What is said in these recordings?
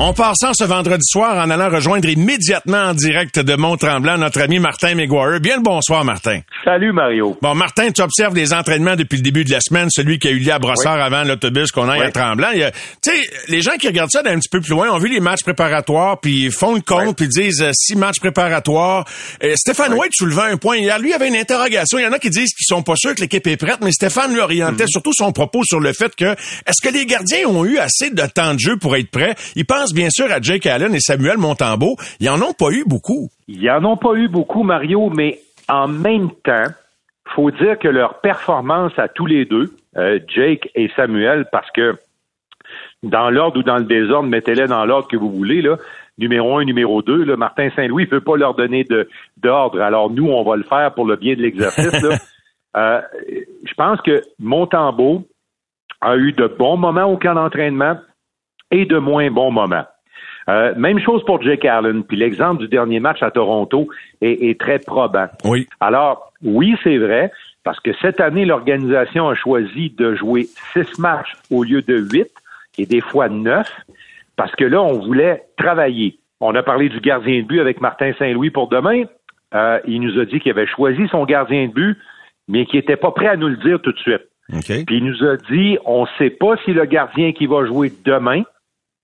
On part sans ce vendredi soir en allant rejoindre immédiatement en direct de Mont-Tremblant notre ami Martin McGuire. Bien le bonsoir, Martin. Salut, Mario. Bon, Martin, tu observes les entraînements depuis le début de la semaine, celui qui a eu lieu à Brossard avant l'autobus qu'on aille à Tremblant. Tu sais, les gens qui regardent ça d'un petit peu plus loin ont vu les matchs préparatoires, puis font le compte, puis disent euh, six matchs préparatoires. Euh, Stéphane White soulevait un point hier. Lui, il avait une interrogation. Il y en a qui disent qu'ils sont pas sûrs que l'équipe est prête, mais Stéphane lui orientait mhm. surtout son propos sur le fait que est-ce que les gardiens ont eu assez de temps de jeu pour être prêts? Il pense bien sûr à Jake Allen et Samuel Montembeau. Ils en ont pas eu beaucoup. Ils en ont pas eu beaucoup, Mario, mais en même temps, faut dire que leur performance à tous les deux, euh, Jake et Samuel, parce que dans l'ordre ou dans le désordre, mettez-les dans l'ordre que vous voulez, là, numéro un, numéro deux, là, Martin Saint-Louis ne peut pas leur donner d'ordre. Alors nous, on va le faire pour le bien de l'exercice. euh, je pense que Montembeau a eu de bons moments au camp d'entraînement et de moins bons moments. Euh, même chose pour Jake Allen. Puis l'exemple du dernier match à Toronto est, très probant. Oui. Alors, oui, c'est vrai, parce que cette année, l'organisation a choisi de jouer six matchs au lieu de huit, et des fois neuf, parce que là, on voulait travailler. On a parlé du gardien de but avec Martin Saint-Louis pour demain. Euh, il nous a dit qu'il avait choisi son gardien de but, mais qu'il n'était pas prêt à nous le dire tout de suite. Puis il nous a dit, on ne sait pas si le gardien qui va jouer demain,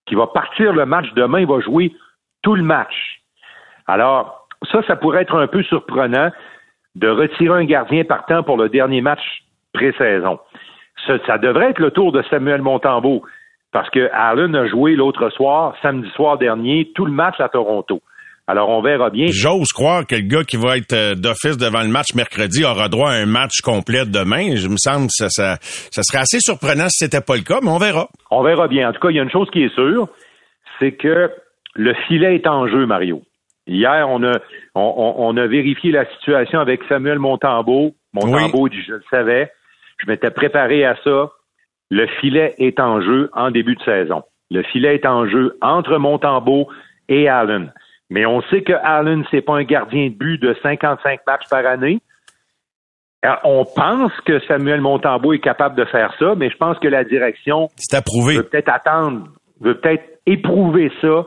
qui va partir le match demain, il va jouer tout le match. Alors, ça, ça pourrait être un peu surprenant de retirer un gardien partant pour le dernier match pré-saison. Ça, devrait être le tour de Samuel Montembeau, parce que Allen a joué l'autre soir, samedi soir dernier, tout le match à Toronto. Alors, on verra bien. J'ose croire que le gars qui va être euh, d'office devant le match mercredi aura droit à un match complet demain. Je me semble que ça, ça, ça serait assez surprenant si c'était pas le cas, mais on verra. On verra bien. En tout cas, il y a une chose qui est sûre, c'est que le filet est en jeu, Mario. Hier, on a, on, a vérifié la situation avec Samuel Montembeau. Montembeau dit, je le savais. Je m'étais préparé à ça. Le filet est en jeu en début de saison. Le filet est en jeu entre Montembeau et Allen. Mais on sait que Allen, c'est pas un gardien de but de 55 matchs par année. Euh, on pense que Samuel Montembeau est capable de faire ça, mais je pense que la direction veut peut-être attendre, veut peut-être éprouver ça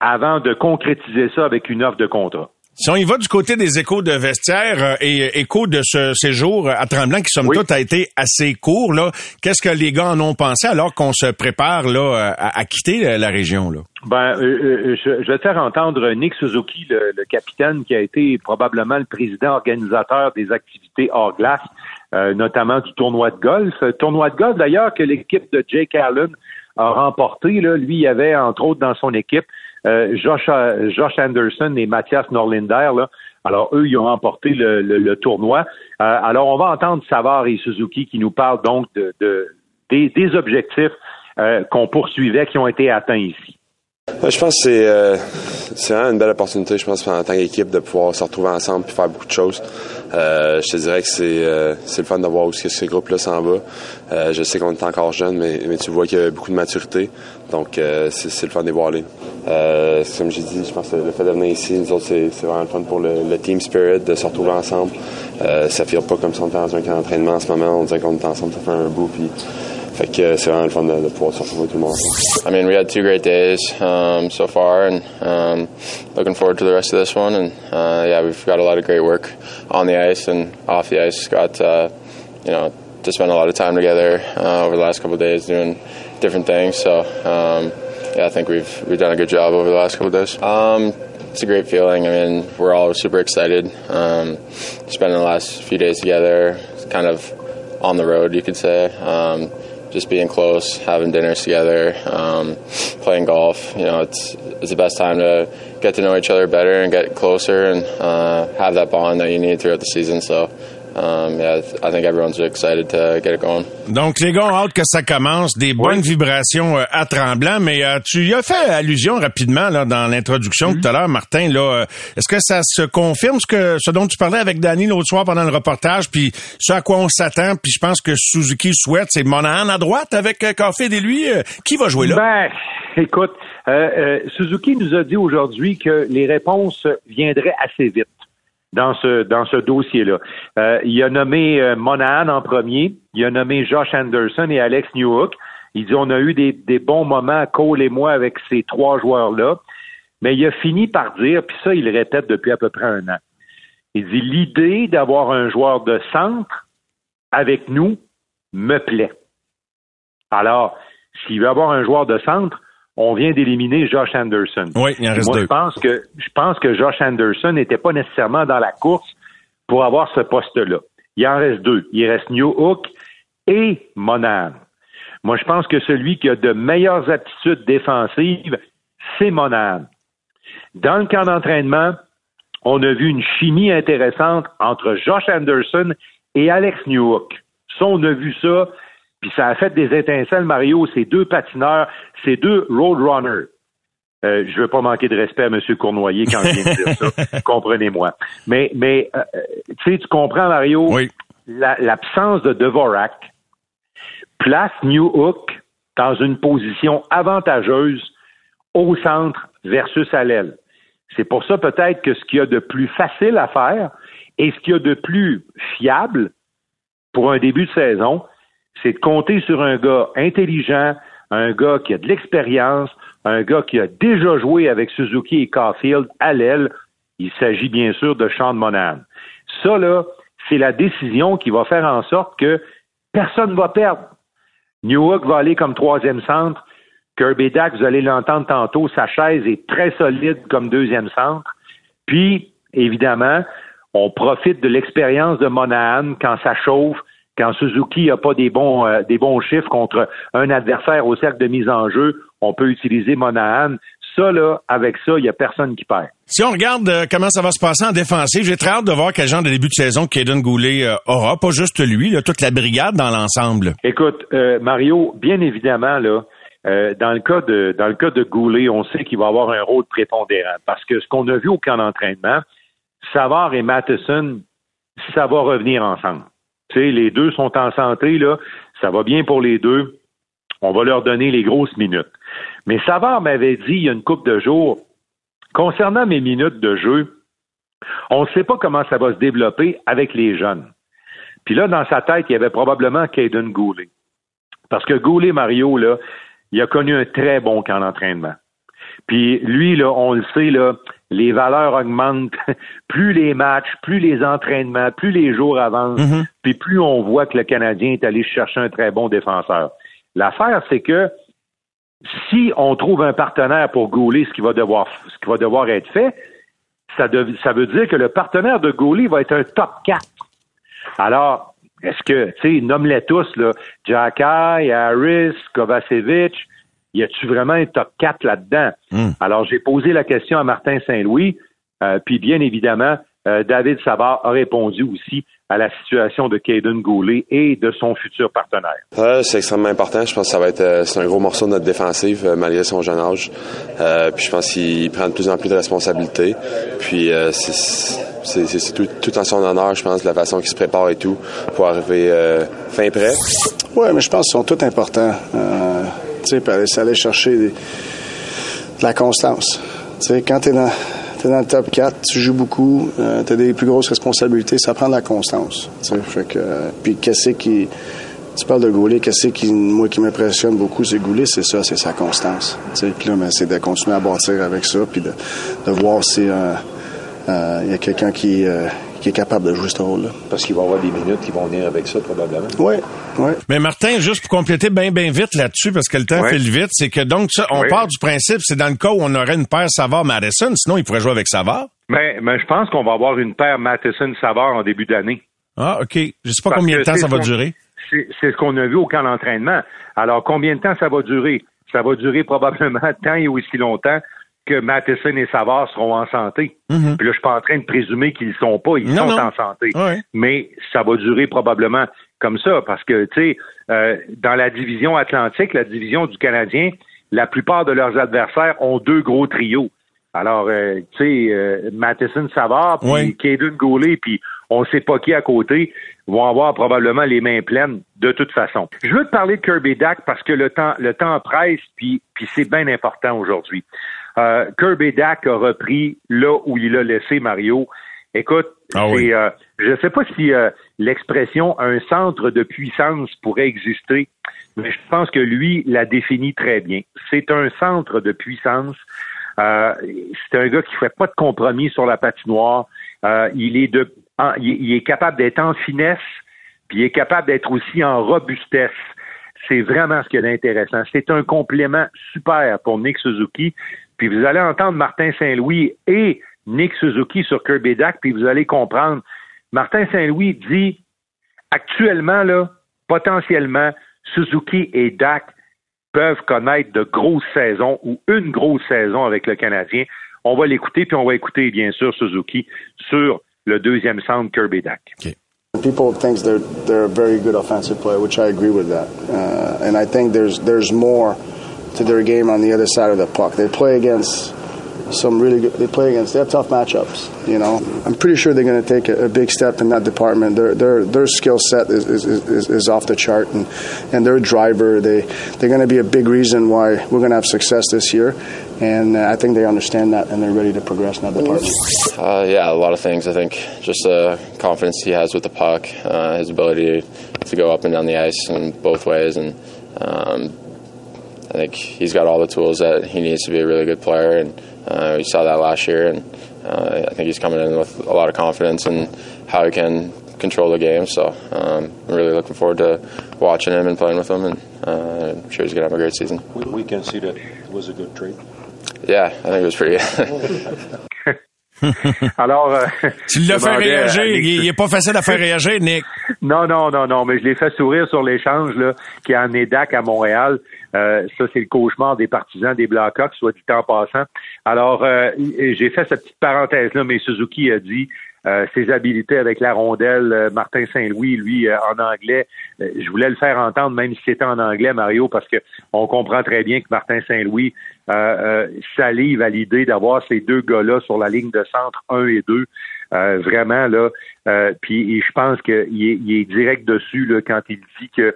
avant de concrétiser ça avec une offre de contrat. Si on y va du côté des échos de vestiaire euh, et échos de ce séjour à Tremblant, qui somme toute a été assez court, là, qu'est-ce que les gars en ont pensé alors qu'on se prépare là à, quitter la région là? Ben, euh, euh, je, vais te faire entendre Nick Suzuki, le, capitaine qui a été probablement le président organisateur des activités hors glace, notamment du tournoi de golf. Tournoi de golf d'ailleurs que l'équipe de Jake Allen a remporté. Là. Lui, il y avait entre autres dans son équipe euh, Josh, euh, Josh Anderson et Mathias Norlinder. Alors, eux, ils ont remporté le, tournoi. Euh, alors, on va entendre Savard et Suzuki qui nous parlent donc de, des, objectifs qu'on poursuivait qui ont été atteints ici. Je pense que c'est vraiment une belle opportunité, je pense, en tant qu'équipe, de pouvoir se retrouver ensemble et faire beaucoup de choses. Je te dirais que c'est le fun de voir où ce groupe-là s'en va. Je sais qu'on est encore jeune, mais, tu vois qu'il y a beaucoup de maturité. Donc, euh, c'est le fun de voir aller. Comme j'ai dit, je pense que le fait ici, nous autres, c'est vraiment le fun pour le, team spirit, de se retrouver ensemble. ça ne pas comme si on était dans un camp d'entraînement en ce moment. On dirait qu'on est ensemble, ça fait un bout. Puis, fait que c'est vraiment le fun de, de pouvoir se retrouver tout le monde. I mean, we had two great days um, so far, and um, looking forward to the rest of this one. And uh, yeah, we've got a lot of great work on the ice and off the ice. Got uh, you know to spend a lot of time together uh, over the last couple of days doing different things. So um, yeah, I think we've we've done a good job over the last couple days. Um, it's a great feeling. I mean, we're all super excited. Um, spending the last few days together, kind of on the road, you could say. Um, just being close, having dinners together, um, playing golf. You know, it's it's the best time to get to know each other better and get closer and uh, have that bond that you need throughout the season. So, um, yeah, I think everyone's excited to get it going. Donc, les gars ont hâte que ça commence. Des bonnes vibrations euh, à Tremblant, mais euh, tu y as fait allusion rapidement là dans l'introduction mm-hmm. tout à l'heure, Martin. Là, euh, est-ce que ça se confirme ce que ce dont tu parlais avec Danny l'autre soir pendant le reportage, puis ce à quoi on s'attend, puis je pense que Suzuki souhaite, c'est Monahan à droite avec Caulfield et lui. qui va jouer là? Ben, écoute, Suzuki nous a dit aujourd'hui que les réponses viendraient assez vite dans ce dans ce dossier-là. Euh, il a nommé euh, Monahan en premier, il a nommé Josh Anderson et Alex Newhook. Il dit on a eu des, des bons moments, Cole et moi, avec ces trois joueurs-là. Mais il a fini par dire, puis ça, il le répète depuis à peu près un an. Il dit l'idée d'avoir un joueur de centre avec nous me plaît. Alors, s'il veut avoir un joueur de centre, on vient d'éliminer Josh Anderson. Oui, il en reste Moi, deux. Je pense que je pense que Josh Anderson n'était pas nécessairement dans la course pour avoir ce poste-là. Il en reste deux. Il reste New Hook et Monahan. Moi, je pense que celui qui a de meilleures aptitudes défensives, c'est Monahan. Dans le camp d'entraînement, on a vu une chimie intéressante entre Josh Anderson et Alex Newhook. Ça, on a vu ça puis ça a fait des étincelles, Mario, ces deux patineurs, ces deux roadrunners. Euh, je veux pas manquer de respect à M. Cournoyer quand je viens de dire ça. Comprenez-moi. Mais, mais euh, tu sais, tu comprends, Mario, l'absence de Devorak place New Hook dans une position avantageuse au centre versus à l'aile. C'est pour ça peut-être que ce qu'il y a de plus facile à faire et ce qu'il y a de plus fiable pour un début de saison, c'est de compter sur un gars intelligent, un gars qui a de l'expérience, un gars qui a déjà joué avec Suzuki et Caulfield à l'aile. Il s'agit bien sûr de Sean Monahan. Ça, là, c'est la décision qui va faire en sorte que personne ne va perdre. Newhook va aller comme troisième centre. Kirby Dack, vous allez l'entendre tantôt, sa chaise est très solide comme deuxième centre. Puis, évidemment, on profite de l'expérience de Monahan quand ça chauffe, quand Suzuki n'a pas des bons, euh, des bons chiffres contre un adversaire au cercle de mise en jeu, on peut utiliser Monahan. Ça, là, avec ça, il n'y a personne qui perd. Si on regarde euh, comment ça va se passer en défensive, j'ai très hâte de voir quel genre de début de saison Kaden Goulet euh, aura. Pas juste lui, là, toute la brigade dans l'ensemble. Écoute, Mario, bien évidemment, là, dans le cas de dans le cas de Goulet, on sait qu'il va avoir un rôle prépondérant parce que ce qu'on a vu au camp d'entraînement, Savard et Matheson, ça va revenir ensemble les deux sont en santé. Ça va bien pour les deux. On va leur donner les grosses minutes. Mais Savard m'avait dit il y a une couple de jours, concernant mes minutes de jeu, on ne sait pas comment ça va se développer avec les jeunes. Puis là, dans sa tête, il y avait probablement Caden Goulet. Parce que Goulet, Mario, là, il a connu un très bon camp d'entraînement. Puis lui, là, on le sait, là, les valeurs augmentent. plus les matchs, plus les entraînements, plus les jours avancent, mm-hmm. puis plus on voit que le Canadien est allé chercher un très bon défenseur. L'affaire, c'est que si on trouve un partenaire pour gauler ce qui va devoir, ce qui va devoir être fait, ça, ça veut dire que le partenaire de Goulet va être un top 4. Alors, est-ce que, tu sais, nomme-les tous, là, Jacky, Harris, Kovacevic, y a-tu vraiment un top 4 là-dedans? Hmm. Alors, j'ai posé la question à Martin Saint-Louis, euh, puis bien évidemment, euh, David Savard a répondu aussi à la situation de Caden Goulet et de son futur partenaire. c'est extrêmement important. Je pense que ça va être euh, c'est un gros morceau de notre défensive malgré son jeune âge. puis je pense qu'il prend de plus en plus de responsabilités. Puis c'est tout, tout, en son honneur, je pense, de la façon qu'il se prépare et tout pour arriver fin prêt. Oui, mais je pense qu'ils sont tous importants tu sais, aller chercher de la constance. Tu sais, quand tu es dans, dans le top 4, tu joues beaucoup, euh, tu as des plus grosses responsabilités, ça prend de la constance. Tu fait que, euh, puis qu'est-ce qui... Tu parles de Goulet, qu'est-ce qui, moi, qui m'impressionne beaucoup, c'est Goulet, c'est ça, c'est sa constance. Puis là, ben, c'est de continuer à bâtir avec ça, puis de, de voir si euh, il y a quelqu'un qui qui est capable de jouer ce rôle-là. Parce qu'il va y avoir des minutes qui vont venir avec ça, probablement. Oui, oui. Mais Martin, juste pour compléter bien, bien vite là-dessus, parce que le temps file vite, c'est que donc, ça, on part du principe, c'est dans le cas où on aurait une paire Savard-Madison, sinon il pourrait jouer avec Savard. Mais, mais je pense qu'on va avoir une paire Matheson-Savard en début d'année. Ah, OK. Je sais pas combien de temps ça va durer. C'est ce qu'on a vu au camp d'entraînement. Alors, combien de temps ça va durer? Ça va durer probablement tant et aussi longtemps que Matheson et Savard seront en santé. Mhm. Puis là, je suis pas en train de présumer qu'ils ne sont pas, ils Non, sont non. en santé. Ouais. Mais ça va durer probablement comme ça, parce que, tu sais, euh, dans la division atlantique, la division du Canadien, la plupart de leurs adversaires ont deux gros trios. Alors, euh, tu sais, euh, Matheson Savard, puis Ouais. Caden Goulet, puis on sait pas qui à côté, vont avoir probablement les mains pleines de toute façon. Je veux te parler de Kirby Dack parce que le temps, le temps presse, puis, puis c'est bien important aujourd'hui. Euh, Kirby Dack a repris là où il a laissé Mario. Écoute, Ah oui. euh, je ne sais pas si euh, l'expression un centre de puissance pourrait exister, mais je pense que lui la définit très bien. C'est un centre de puissance. Euh, c'est un gars qui fait pas de compromis sur la patinoire. Euh, il est de, en- il, il est capable d'être en finesse, puis il est capable d'être aussi en robustesse. C'est vraiment ce qu'il y a d'intéressant. C'est un complément super pour Nick Suzuki. Puis vous allez entendre Martin Saint-Louis et Nick Suzuki sur Kirby Dack, puis vous allez comprendre. Martin Saint-Louis dit actuellement, là, potentiellement, Suzuki et Dak peuvent connaître de grosses saisons ou une grosse saison avec le Canadien. On va l'écouter, puis on va écouter, bien sûr, Suzuki sur le deuxième centre Kirby Dak. People think they're they're a very good offensive player, which I agree with that. Uh, and I think there's there's more to their game on the other side of the puck. They play against some really good. They play against. They have tough matchups. You know, I'm pretty sure they're going to take a, a big step in that department. Their their their skill set is, is, is, is off the chart, and and their driver they they're going to be a big reason why we're going to have success this year. And uh, I think they understand that, and they're ready to progress in that department. Uh, yeah, a lot of things. I think just the confidence he has with the puck, uh, his ability to go up and down the ice in both ways, and um, think he's got all the tools that he needs to be a really good player. And uh, we saw that last year, and uh, I think he's coming in with a lot of confidence in how he can control the game. So um, I'm really looking forward to watching him and playing with him, and uh, I'm sure he's gonna have a great season. We, we can see that it was a good trade. Yeah, I think it was pretty. Alors, euh, Tu l'as fait à réagir. Il, il est pas facile à faire réagir, Nick. Non, non, non, non, mais je l'ai fait sourire sur l'échange là, qui a amené Dak à Montréal. Euh, ça, c'est le cauchemar des partisans des Blackhawks, soit dit en passant. Alors, euh, j'ai fait cette petite parenthèse-là, mais Suzuki a dit euh, ses habiletés avec la rondelle. euh, Martin Saint-Louis, lui, euh, en anglais, euh, je voulais le faire entendre, même si c'était en anglais, Mario, parce que on comprend très bien que Martin Saint-Louis euh, salive à l'idée d'avoir ces deux gars-là sur la ligne de centre 1 et 2. Euh, vraiment, là. Puis je pense qu'il est, il est direct dessus là, quand il dit que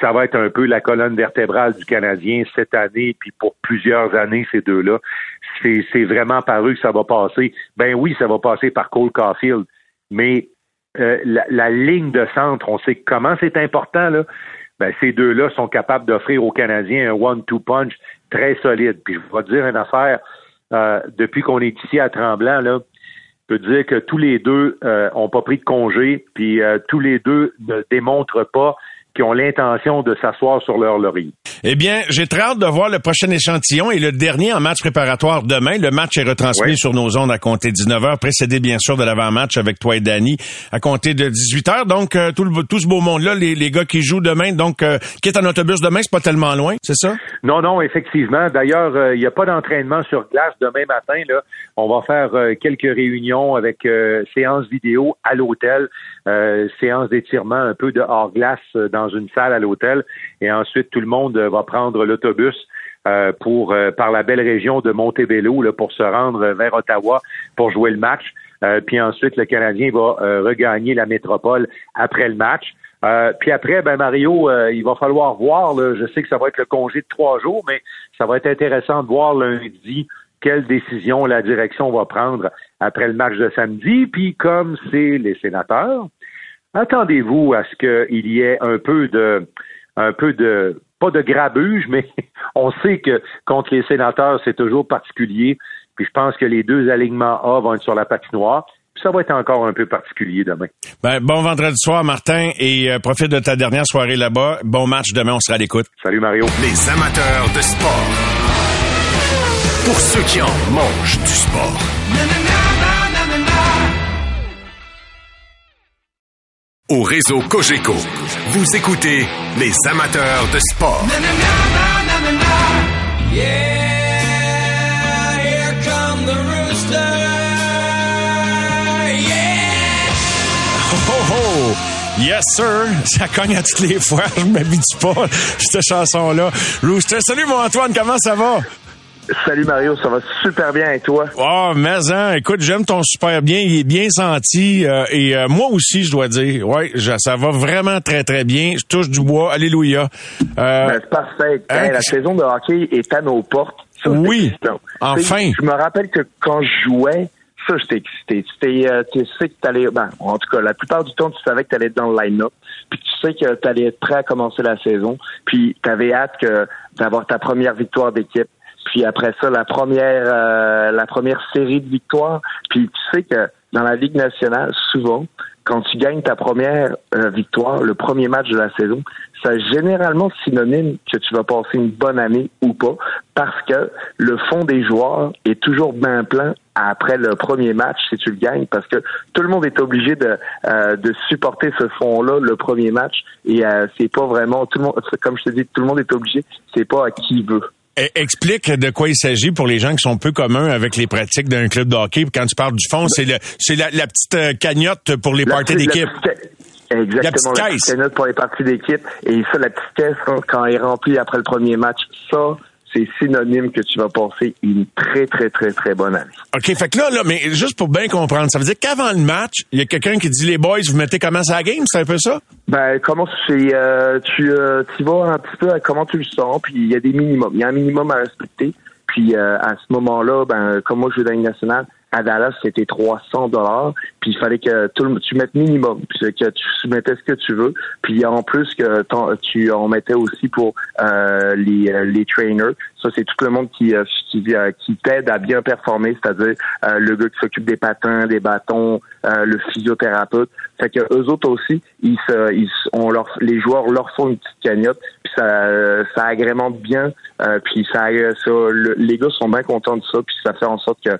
ça va être un peu la colonne vertébrale du Canadien cette année, puis pour plusieurs années, ces deux-là. C'est, vraiment paru que ça va passer. Ben oui, ça va passer par Cole Caulfield, mais euh, la, la ligne de centre, on sait comment c'est important, là. Ben, ces deux-là sont capables d'offrir aux Canadiens un one-two punch très solide. Puis je vais te dire une affaire, euh, depuis qu'on est ici à Tremblant, là, je peux dire que tous les deux euh, ont pas pris de congé, puis euh, tous les deux ne démontrent pas qu'ils ont l'intention de s'asseoir sur leur laurier. Eh bien, j'ai très hâte de voir le prochain échantillon et le dernier en match préparatoire demain. Le match est retransmis Oui. sur nos ondes à compter 19h, précédé bien sûr de l'avant-match avec toi et Danny à compter de 18h. Donc, euh, tout, le, tout ce beau monde-là, les, les gars qui jouent demain, donc, euh, qui est en autobus demain, c'est pas tellement loin, c'est ça? Non, non, effectivement. D'ailleurs, euh, il n'y a pas d'entraînement sur glace demain matin. Là, on va faire euh, quelques réunions avec euh, séance vidéo à l'hôtel, euh, séance d'étirement un peu de hors glace euh, dans une salle à l'hôtel, et ensuite tout le monde euh, va prendre l'autobus. pour par la belle région de Montebello là, pour se rendre vers Ottawa pour jouer le match. Puis ensuite, le Canadien va regagner la métropole après le match. Euh, puis après, ben Mario, euh, il va falloir voir. Là, je sais que ça va être le congé de trois jours, mais ça va être intéressant de voir lundi quelle décision la direction va prendre après le match de samedi. Puis comme c'est les sénateurs, attendez-vous à ce qu'il y ait un peu de un peu de pas de grabuge, mais on sait que contre les sénateurs, c'est toujours particulier. Puis je pense que les deux alignements A vont être sur la patinoire. Puis ça va être encore un peu particulier demain. Ben, bon vendredi soir, Martin, et euh, profite de ta dernière soirée là-bas. Bon match demain, on sera à l'écoute. Salut Mario. Les amateurs de sport. Pour ceux qui en mangent du sport. au réseau Cogeco. Vous écoutez les amateurs de sport. Ho, ho, ho. Yes, sir. Ça cogne à toutes les fois. Je m'habitue pas. Cette chanson-là. Rooster. Salut, mon Antoine. Comment ça va? Salut Mario, ça va super bien et toi? Oh, mais hein, écoute, j'aime ton super bien, il est bien senti euh, et euh, moi aussi, je dois dire, ouais, ça va vraiment très très bien. Je touche du bois, alléluia. Euh, ben, c'est parfait. Hein, la saison de hockey est à nos portes. oui, enfin. Je me rappelle que quand je jouais, ça, j'étais excité. Tu, euh, tu sais que t'allais, ben, en tout cas, la plupart du temps, tu savais que t'allais être dans le line-up, puis tu sais que t'allais être prêt à commencer la saison, puis t'avais hâte que d'avoir ta première victoire d'équipe puis après ça, la première, euh, la première série de victoires. Puis tu sais que dans la Ligue nationale, souvent, quand tu gagnes ta première euh, victoire, le premier match de la saison, c'est généralement synonyme que tu vas passer une bonne année ou pas, parce que le fond des joueurs est toujours bien plein après le premier match si tu le gagnes, parce que tout le monde est obligé de, euh, de supporter ce fond-là le premier match, et c'est pas vraiment tout le monde, comme je te dis, tout le monde est obligé, c'est pas à qui veut. E, explique de quoi il s'agit pour les gens qui sont peu communs avec les pratiques d'un club de hockey. Quand tu parles du fond, c'est le, c'est la, petite euh, cagnotte pour les parties d'équipe. Exactement, la petite, la petite cagnotte pour les parties d'équipe. Et ça, la petite caisse, quand elle est remplie après le premier match, ça, c'est synonyme que tu vas passer une très, très, très, très bonne année. OK, fait que là, là, mais juste pour bien comprendre, ça veut dire qu'avant le match, il y a quelqu'un qui dit les boys, vous mettez comment ça à game, c'est un peu ça? Ben, comment c'est, euh, tu, euh, tu vas un petit peu à comment tu le sens, puis il y a des minimums. Il y a un minimum à respecter. Puis euh, à ce moment-là, ben, comme moi je joue dans la nationale, à Dallas, c'était 300 dollars. Puis il fallait que tout tu mettes minimum, puis que tu mettais ce que tu veux. Puis en plus que tu en mettais aussi pour euh, les, euh, les trainers. Ça, c'est tout le monde qui euh, qui, qui t'aide à bien performer, c'est-à-dire le gars qui s'occupe des patins, des bâtons, le physiothérapeute. Fait que eux autres aussi, ils se, ils, on leur, les joueurs leur font une petite cagnotte, puis ça, ça agrémente bien, puis ça, ça les gars sont bien contents de ça, puis ça fait en sorte que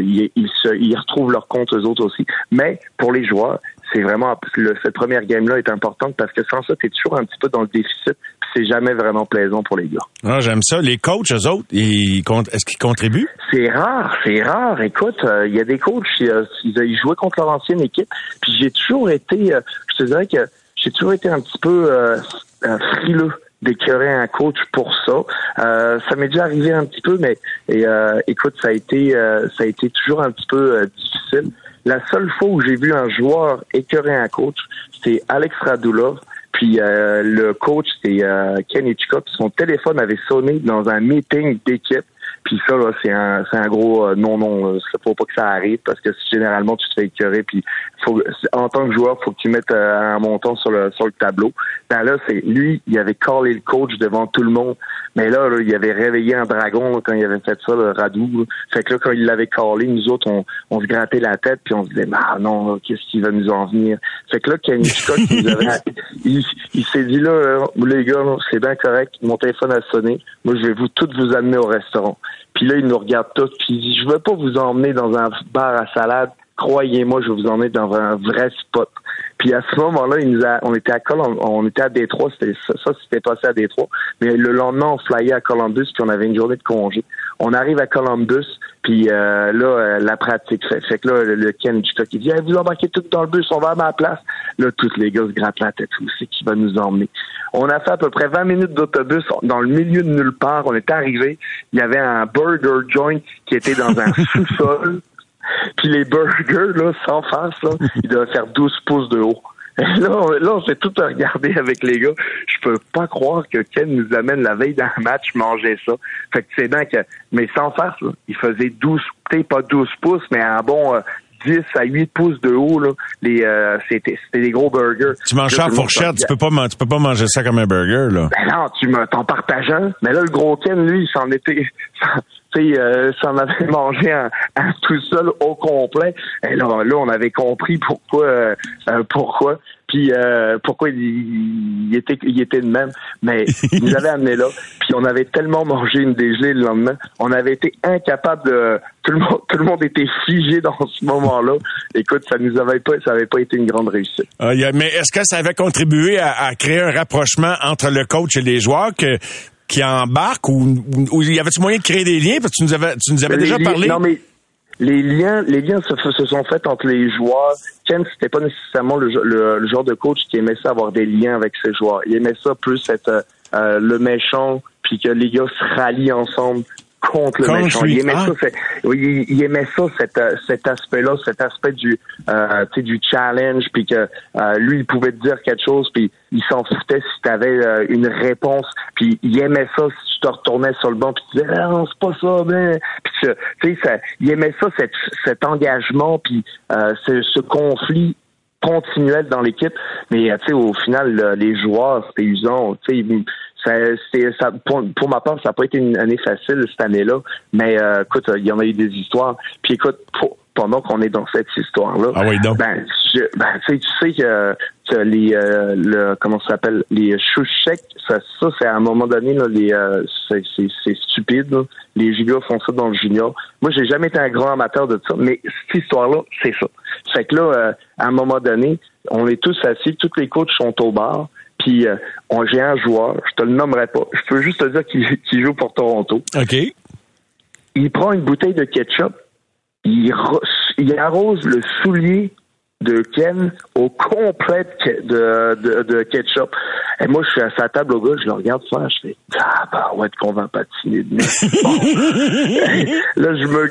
ils, se, ils retrouvent leur compte eux autres aussi. Mais pour les joueurs, c'est vraiment le, cette première game-là est importante parce que sans ça, tu es toujours un petit peu dans le déficit. C'est jamais vraiment plaisant pour les gars. Ah, j'aime ça. Les coachs, eux autres, ils est-ce qu'ils contribuent? C'est rare, c'est rare. Écoute, euh, il y a des coachs, ils, ils, jouaient contre leur ancienne équipe. Puis j'ai toujours été, euh, je te dirais que j'ai toujours été un petit peu euh, frileux d'écœurer un coach pour ça. Euh, ça m'est déjà arrivé un petit peu, mais et, euh, écoute, ça a été euh, ça a été toujours un petit peu difficile. La seule fois où j'ai vu un joueur écœurer un coach, c'était Alex Radulov. Puis le coach, c'est Ken Hitchcock. Son téléphone avait sonné dans un meeting d'équipe. Puis ça, là, c'est un, c'est un gros euh, non, non. Il faut pas que ça arrive parce que généralement, tu te fais écœurer. Puis faut, en tant que joueur, faut que tu mettes euh, un montant sur le sur le tableau. Ben là, c'est lui, il avait callé le coach devant tout le monde. Mais là, là il avait réveillé un dragon quand il avait fait ça, le Radou. Fait que là, quand il l'avait callé, nous autres, on, on se grattait la tête puis on se disait, ah non, qu'est-ce qui va nous en venir? Fait que là, Kenny Scott, il, il, s'est dit là, les gars, c'est bien correct. Mon téléphone a sonné. Moi, je vais vous tous vous amener au restaurant. Puis là, il nous regarde tous, puis il dit, je veux pas vous emmener dans un bar à salade. Croyez-moi, je vais vous emmener dans un vrai spot. Puis à ce moment-là, il nous a, on était à Columbus, on était à Détroit, c'était ça, ça c'était passé à Détroit. Mais le lendemain, on flyait à Columbus, puis on avait une journée de congé. On arrive à Columbus, puis euh, là, euh, la pratique fait. Fait que là, le, Ken Hitchcock, il dit vous embarquez tout dans le bus, on va à ma place. Là, tous les gars se grattent la tête. Où c'est qui va nous emmener? On a fait à peu près 20 minutes d'autobus dans le milieu de nulle part. On est arrivé. Il y avait un burger joint qui était dans un sous-sol. Puis les burgers, là, sans face, là, ils devaient faire 12 pouces de haut. Là, on, là, on s'est tout regardé avec les gars. Je peux pas croire que Ken nous amène la veille d'un match manger ça. Fait que c'est dingue que, mais sans face, là, il faisait 12, peut-être pas 12 pouces, mais un bon 10 euh, à 8 pouces de haut, là. Les, euh, c'était, c'était des gros burgers. Tu manges ça à fourchette, tu peux pas, tu peux pas manger ça comme un burger, là. Ben non, tu me, t'en partageant. Mais là, le gros Ken, lui, il s'en était, tu euh, s'en avait mangé un, tout seul au complet. Et là, là on avait compris pourquoi, euh, euh, pourquoi, puis euh, pourquoi il, était, il était de même. Mais il nous avait amené là, puis on avait tellement mangé une dégelée le lendemain, on avait été incapable de, tout le monde, tout le monde était figé dans ce moment-là. Écoute, ça nous avait pas, ça avait pas été une grande réussite. Ah, mais est-ce que ça avait contribué à, à, créer un rapprochement entre le coach et les joueurs que qui embarquent ou, ou y avait-tu moyen de créer des liens? Parce que tu nous avais, tu nous avais déjà parlé? Non mais les liens, les liens se, se sont faits entre les joueurs. Ken, c'était pas nécessairement le, le- le genre de coach qui aimait ça avoir des liens avec ses joueurs. Il aimait ça plus être euh, euh, le méchant, puis que les gars se rallient ensemble contre le Contre méchant. lui. Il aimait Ah. ça, il, il aimait ça, cet, euh, cet aspect-là, cet aspect du, euh, tu sais, du challenge, puis que euh, lui, il pouvait te dire quelque chose, puis il s'en foutait si tu avais une réponse, puis il aimait ça si tu te retournais sur le banc, puis tu disais ah, non, c'est pas ça, ben, puis tu sais, il aimait ça, cet, cet engagement, puis euh, ce, ce conflit continuel dans l'équipe, mais euh, tu sais, au final, là, les joueurs, c'était usant, tu sais, ça, c'est, ça, pour, pour ma part, ça n'a pas été une année facile cette année-là, mais euh, écoute, il y en a eu des histoires. Puis écoute, pour- pendant qu'on est dans cette histoire-là, Ah oui, donc. ben, je, ben tu sais, tu sais que, que les, euh, le, comment ça s'appelle, les choucheks, ça, ça c'est à un moment donné, là, les, euh, c'est, c'est, c'est stupide. là. Les gigas font ça dans le junior. Moi, j'ai jamais été un grand amateur de ça, mais cette histoire-là, c'est ça. Fait que là, euh, à un moment donné, on est tous assis, tous les coachs sont au bar. Puis euh, on- j'ai un joueur, je te le nommerai pas. Je peux juste te dire qu'il qu'il joue pour Toronto. OK. Il prend une bouteille de ketchup, il arrose le soulier de Ken au complet de, de, de ketchup. Et moi, je suis à sa table au gars, je le regarde faire, je fais Ah bah ouais, qu'on va patiner de là, je me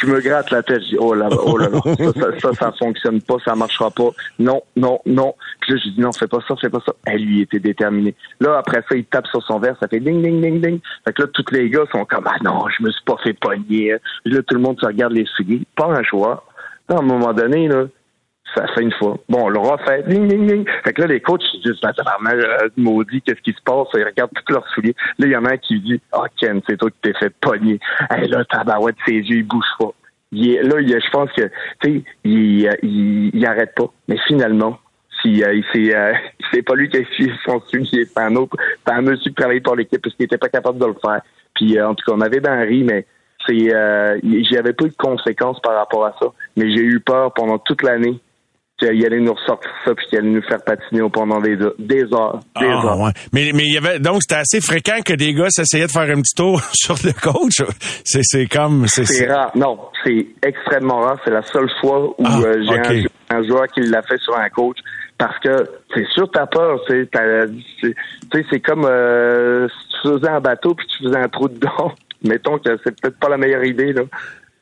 je me gratte la tête, je dis Oh là là, oh là là, ça, ça, ça, fonctionne pas, ça marchera pas. Non, non, non. Puis là, je dis non, fais pas ça, fais pas ça. Elle lui était déterminée. Là, après ça, il tape sur son verre, ça fait ding, ding, ding, ding. Fait que là, tous les gars sont comme Ah non, je me suis pas fait pogner. Là, tout le monde se regarde les souliers. Pas un joueur. Là, à un moment donné, là, ça fait une fois. Bon, on le refait. Ding. Fait que là, les coachs, ils disent, ben, euh, maudit, qu'est-ce qui se passe? Ils regardent tous leurs souliers. Là, il y en a un qui dit, ah, Ken, c'est toi qui t'es fait pogner. Hey, là, tabarouette, ses yeux, ils bougent pas. Là, je pense que, tu sais, il, euh, il, il arrête pas. Mais finalement, si, euh, il s'est, euh, c'est pas lui qui a essuyé son soulier, c'est un autre, c'est un monsieur qui travaillait pour l'équipe parce qu'il était pas capable de le faire. Puis, en tout cas, on avait bien ri, mais c'est, j'avais pas de conséquences par rapport à ça. Mais j'ai eu peur pendant toute l'année qu'il allait nous ressortir ça puis qu'il allait nous faire patiner pendant des, des heures. Des Ah, heures. ouais. Mais, mais il y avait, donc, c'était assez fréquent que des gars s'essayaient de faire un petit tour sur le coach. C'est, c'est comme, c'est, C'est rare. Non, c'est extrêmement rare. C'est la seule fois où Ah, euh, j'ai ok. un, un joueur qui l'a fait sur un coach. Parce que c'est sûr t'as peur. Tu sais, t'as- c'est- tu sais, c'est comme euh, si tu faisais un bateau puis tu faisais un trou dedans. Mettons que c'est peut-être pas la meilleure idée. Là.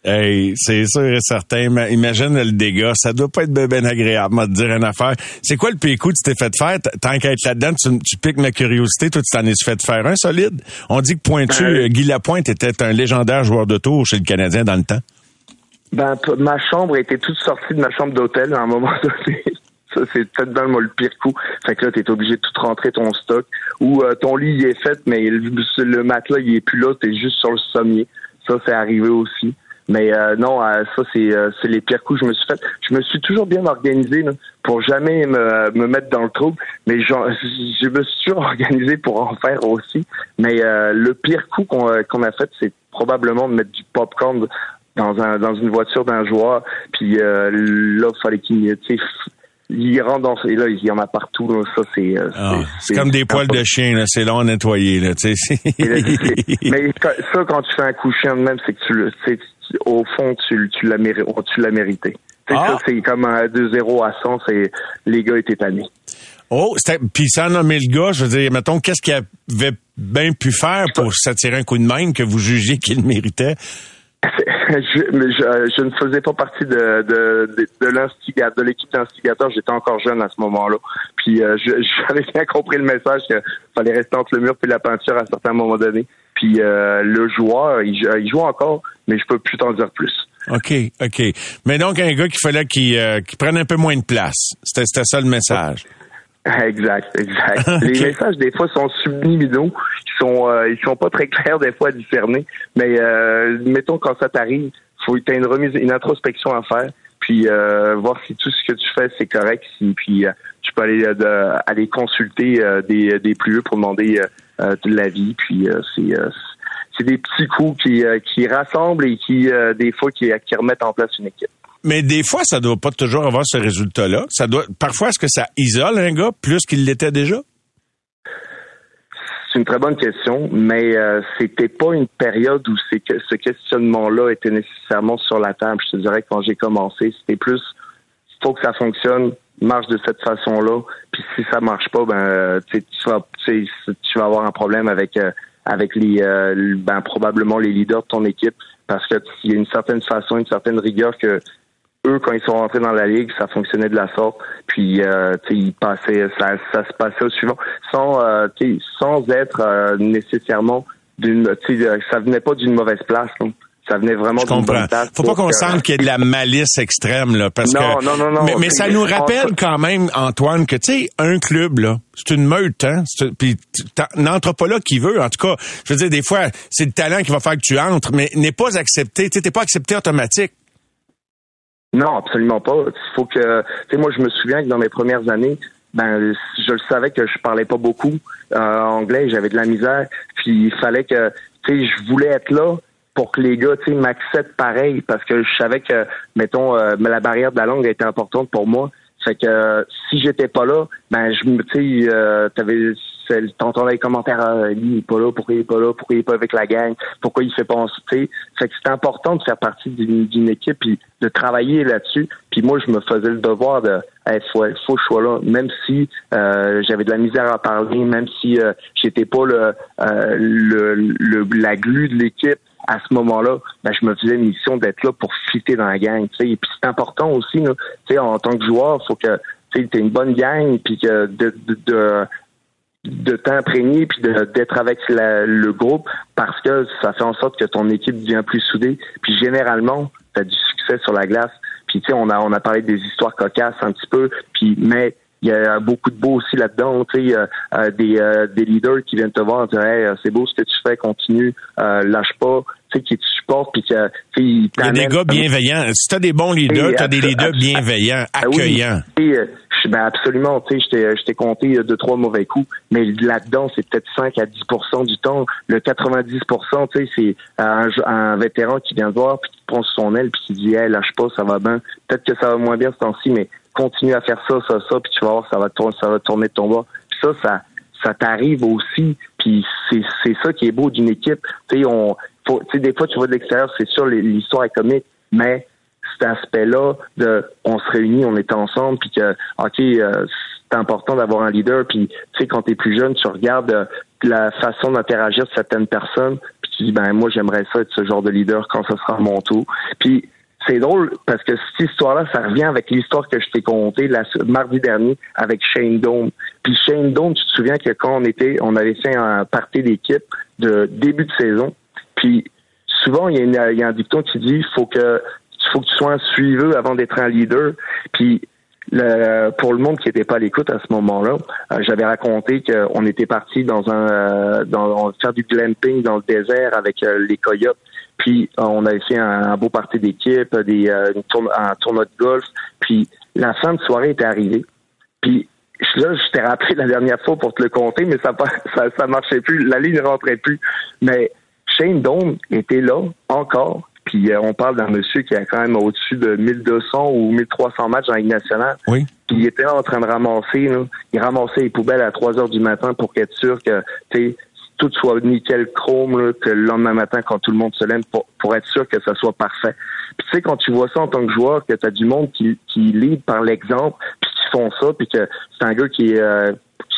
Hey, c'est sûr et certain. Mais Imagine le dégât. Ça doit pas être ben, ben agréable, moi, de dire une affaire. C'est quoi le pire coup que tu t'es fait faire? Tant qu'à être là-dedans, tu, tu piques ma curiosité. Toi, tu t'en es fait faire un solide. On dit que Pointu, Ben- euh, Guy Lapointe était un légendaire joueur de tour chez le Canadien dans le temps. Ben, ma chambre était toute sortie de ma chambre d'hôtel à un moment donné. Ça, c'est peut-être dans le pire coup. Fait que là, t'es obligé de tout rentrer ton stock. Ou euh, ton lit, il est fait, mais le, le matelas, il est plus là, t'es juste sur le sommier. Ça, c'est arrivé aussi. Mais euh, non, euh, ça, c'est euh, c'est les pires coups que je me suis fait. Je me suis toujours bien organisé là, pour jamais me, me mettre dans le trouble. Mais genre, je me suis toujours organisé pour en faire aussi. Mais euh, le pire coup qu'on euh, qu'on a fait, c'est probablement de mettre du popcorn dans un dans une voiture d'un joueur. Puis euh, là, fallait qu'il tu sais, il rentre dans et là il y en a partout là. ça c'est euh, Ah, c'est comme des poils de chien, là. C'est long à nettoyer, là. Tu sais. Mais ça quand tu fais un coup chien de même c'est que tu le au fond tu tu l'as mérité tu l'as mérité Ah. ça c'est comme un 2-0 à 100 c'est les gars étaient tannés Oh, puis sans nommer le gars, je veux dire, mettons, qu'est-ce qu'il avait bien pu faire pour s'attirer un coup de main que vous jugiez qu'il méritait? je, je, je ne faisais pas partie de, de, de, de l'équipe d'instigateurs. J'étais encore jeune à ce moment-là. Puis euh, j'avais bien compris le message qu'il fallait rester entre le mur et la peinture à certains moments donnés. Puis euh, le joueur, il, il joue encore, mais je peux plus t'en dire plus. OK, OK. Mais donc, un gars qu'il fallait qu'il, euh, qu'il prenne un peu moins de place. C'était, c'était ça le message. Exact, exact. Les messages des fois sont subliminaux, ils sont euh, ils sont pas très clairs des fois à discerner, mais euh, mettons quand ça t'arrive, faut que une remise, une introspection à faire, puis euh, voir si tout ce que tu fais c'est correct, si, puis euh, tu peux aller euh, de- aller consulter euh, des des plus vieux pour demander de l'avis, puis euh, c'est euh, c'est des petits coups qui euh, qui rassemblent et qui euh, des fois qui qui remettent en place une équipe. Mais des fois, ça doit pas toujours avoir ce résultat-là. Ça doit, parfois, est-ce que ça isole un gars plus qu'il l'était déjà? c'est une très bonne question, mais euh, c'était pas une période où c'est que ce questionnement-là était nécessairement sur la table. Je te dirais que quand j'ai commencé, c'était plus faut que ça fonctionne, marche de cette façon-là. Puis si ça marche pas, ben tu vas tu vas avoir un problème avec euh, avec les euh, ben probablement les leaders de ton équipe parce que il y a une certaine façon, une certaine rigueur que eux, quand ils sont rentrés dans la ligue, ça fonctionnait de la sorte. Puis, euh, ils passaient, ça, ça se passait au suivant, sans, euh, sans être euh, nécessairement d'une, ça venait pas d'une mauvaise place. Non? Ça venait vraiment d'une bonne place. Faut pas qu'on sente qu'il y ait de la malice extrême, là, parce non, que. Non, non, non. Mais, mais ça nous rappelle quand même, Antoine, que tu sais, un club là, c'est une meute, hein. Puis n'entre pas là qui veut. En tout cas, je veux dire, des fois, c'est le talent qui va faire que tu entres, mais n'est pas accepté. Tu t'es pas accepté automatique. Non, absolument pas. Il faut que, tu sais, moi, je me souviens que dans mes premières années, ben, je le savais que je parlais pas beaucoup euh, anglais, j'avais de la misère, puis il fallait que, tu sais, je voulais être là pour que les gars, tu sais, m'acceptent pareil, parce que je savais que, mettons, euh, la barrière de la langue était importante pour moi. Fait que euh, si j'étais pas là, ben je me tu sais euh, t'avais t'entendais les commentaires ah, lui il est pas là, pourquoi il est pas là, pourquoi il est pas avec la gang, pourquoi il fait pas Fait que c'est important de faire partie d'une équipe puis de travailler là-dessus. Puis moi je me faisais le devoir de hey, faut, faut que je sois là, même si euh, j'avais de la misère à parler, même si euh, j'étais pas le, le, le la glu de l'équipe à ce moment-là, ben, je me faisais une mission d'être là pour fitter dans la gang. sais Et puis c'est important aussi, sais en tant que joueur, faut que tu aies une bonne gang, puis que de, de, de de t'imprégner puis d'être avec le groupe parce que ça fait en sorte que ton équipe devient plus soudée. Puis généralement, tu as du succès sur la glace. Puis tu sais, on a on a parlé des histoires cocasses un petit peu, puis mais il y a beaucoup de beau aussi là-dedans, tu sais, euh, des, euh, des leaders qui viennent te voir et dire hey, c'est beau ce que tu fais, continue, euh, lâche pas, qui te supportent puis que il y a des gars bienveillants. Si t'as des bons leaders, t'as des leaders bienveillants, ah accueillants. Oui, ben absolument, tu sais, je t'ai compté deux trois mauvais coups, mais là-dedans c'est peut-être 5 à 10% du temps. Le 90 tu sais, c'est un, un, vétéran qui vient te voir puis qui prend son aile puis qui dit hey, lâche pas, ça va bien. Peut-être que ça va moins bien ce temps-ci, mais continue à faire ça, ça, ça, puis tu vas voir, ça va tourner, ça va tourner de ton bas. Puis ça, ça, ça t'arrive aussi. Puis c'est, c'est ça qui est beau d'une équipe. Tu sais, on, des fois tu vois de l'extérieur, c'est sûr, l'histoire est comique, mais cet aspect-là de, on se réunit, on est ensemble, puis que, ok, euh, c'est important d'avoir un leader. Puis tu sais, quand t'es plus jeune, tu regardes euh, la façon d'interagir de certaines personnes, puis tu dis, ben moi j'aimerais ça être ce genre de leader quand ce sera mon tour. Puis c'est drôle parce que cette histoire-là, ça revient avec l'histoire que je t'ai contée mardi dernier avec Shane Dome. Puis Shane Dome, tu te souviens que quand on était, on avait fait un party d'équipe de début de saison. Puis souvent, il y, a, y a un dicton qui dit faut que faut que tu sois un suiveux avant d'être un leader. Puis le, pour le monde qui n'était pas à l'écoute à ce moment-là, euh, j'avais raconté qu'on était parti dans un euh, dans faire du glamping dans le désert avec euh, les coyotes. Puis on avait fait un, beau party d'équipe, des un tournoi de golf. Puis la fin de soirée était arrivée. Puis là, je t'ai rappelé la dernière fois pour te le compter, mais ça ça, ça marchait plus, la ligne ne rentrait plus. Mais Shane Dome était là encore puis euh, on parle d'un monsieur qui a quand même au-dessus de 1200 ou 1300 matchs la Ligue nationale. Oui. Puis il était en train de ramasser, là, il ramassait les poubelles à 3 heures du matin pour être sûr que tout soit nickel chrome là, que le lendemain matin quand tout le monde se lève pour, pour être sûr que ça soit parfait. Puis tu sais quand tu vois ça en tant que joueur que tu as du monde qui qui lead par l'exemple puis qui font ça puis que c'est un gars qui est euh,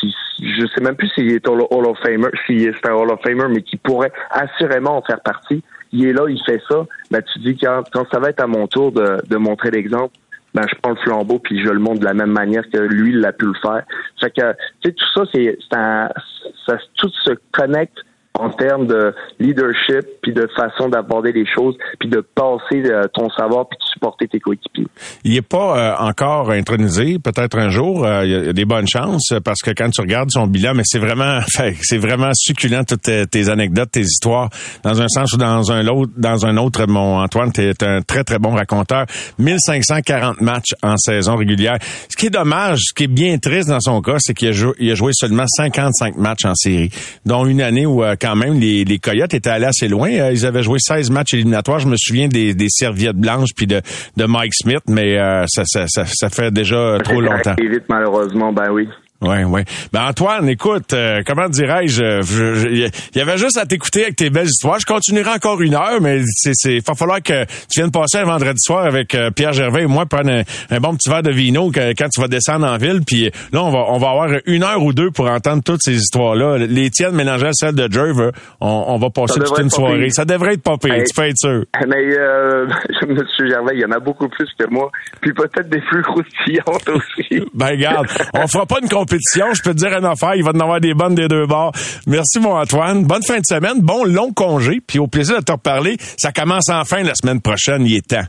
qui je sais même plus s'il est Hall of Famer, s'il est un Hall of Famer mais qui pourrait assurément en faire partie il est là, il fait ça, ben, tu dis quand, quand ça va être à mon tour de, de montrer l'exemple, ben, je prends le flambeau puis je le montre de la même manière que lui, il a pu le faire. Fait que, tu sais, tout ça, c'est, ça, tout se connecte en termes de leadership, puis de façon d'aborder les choses, puis de passer euh, ton savoir, puis de supporter tes coéquipiers. Il n'est pas euh, encore intronisé, peut-être un jour. Euh, il y a des bonnes chances parce que quand tu regardes son bilan, mais c'est vraiment, c'est vraiment succulent toutes tes, anecdotes, tes histoires, dans un sens ou dans un autre. Dans un autre, mon Antoine, tu es un très très bon raconteur. 1540 matchs en saison régulière. Ce qui est dommage, ce qui est bien triste dans son cas, c'est qu'il a, joué, il a joué seulement 55 matchs en série, dont une année où quand même, les, les Coyotes étaient allés assez loin. Euh, ils avaient joué 16 matchs éliminatoires. Je me souviens des, des serviettes blanches puis de, de Mike Smith, mais euh, ça, ça, ça, fait déjà trop longtemps. vite, malheureusement, ben oui. Oui, oui. Ben Antoine, écoute, euh, comment dirais-je, il y avait juste à t'écouter avec tes belles histoires. Je continuerai encore une heure, mais c'est, c'est, va falloir que tu viennes passer un vendredi soir avec euh, Pierre Gervais et moi prendre un, bon petit verre de vino quand tu vas descendre en ville. Puis là, on va, on va avoir une heure ou deux pour entendre toutes ces histoires-là. Les tiennes mélangées à celles de Jerve, on, on va passer toute une soirée. Ça devrait être pas pire, tu peux être sûr. Mais euh, Monsieur Gervais, il y en a beaucoup plus que moi. Puis peut-être des plus croustillantes aussi. ben regarde, on fera pas une compétition. Je peux te dire une affaire, il va en avoir des bonnes des deux bords. Merci mon Antoine. Bonne fin de semaine, bon long congé. Puis au plaisir de te reparler. Ça commence enfin la semaine prochaine. Il est temps.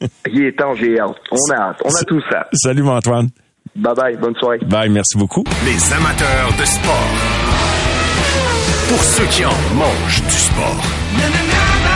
il est temps, j'ai hâte. On a hâte. On a tout ça. Salut mon Antoine. Bye bye. Bonne soirée. Bye. Merci beaucoup. Les amateurs de sport. Pour ceux qui en mangent du sport.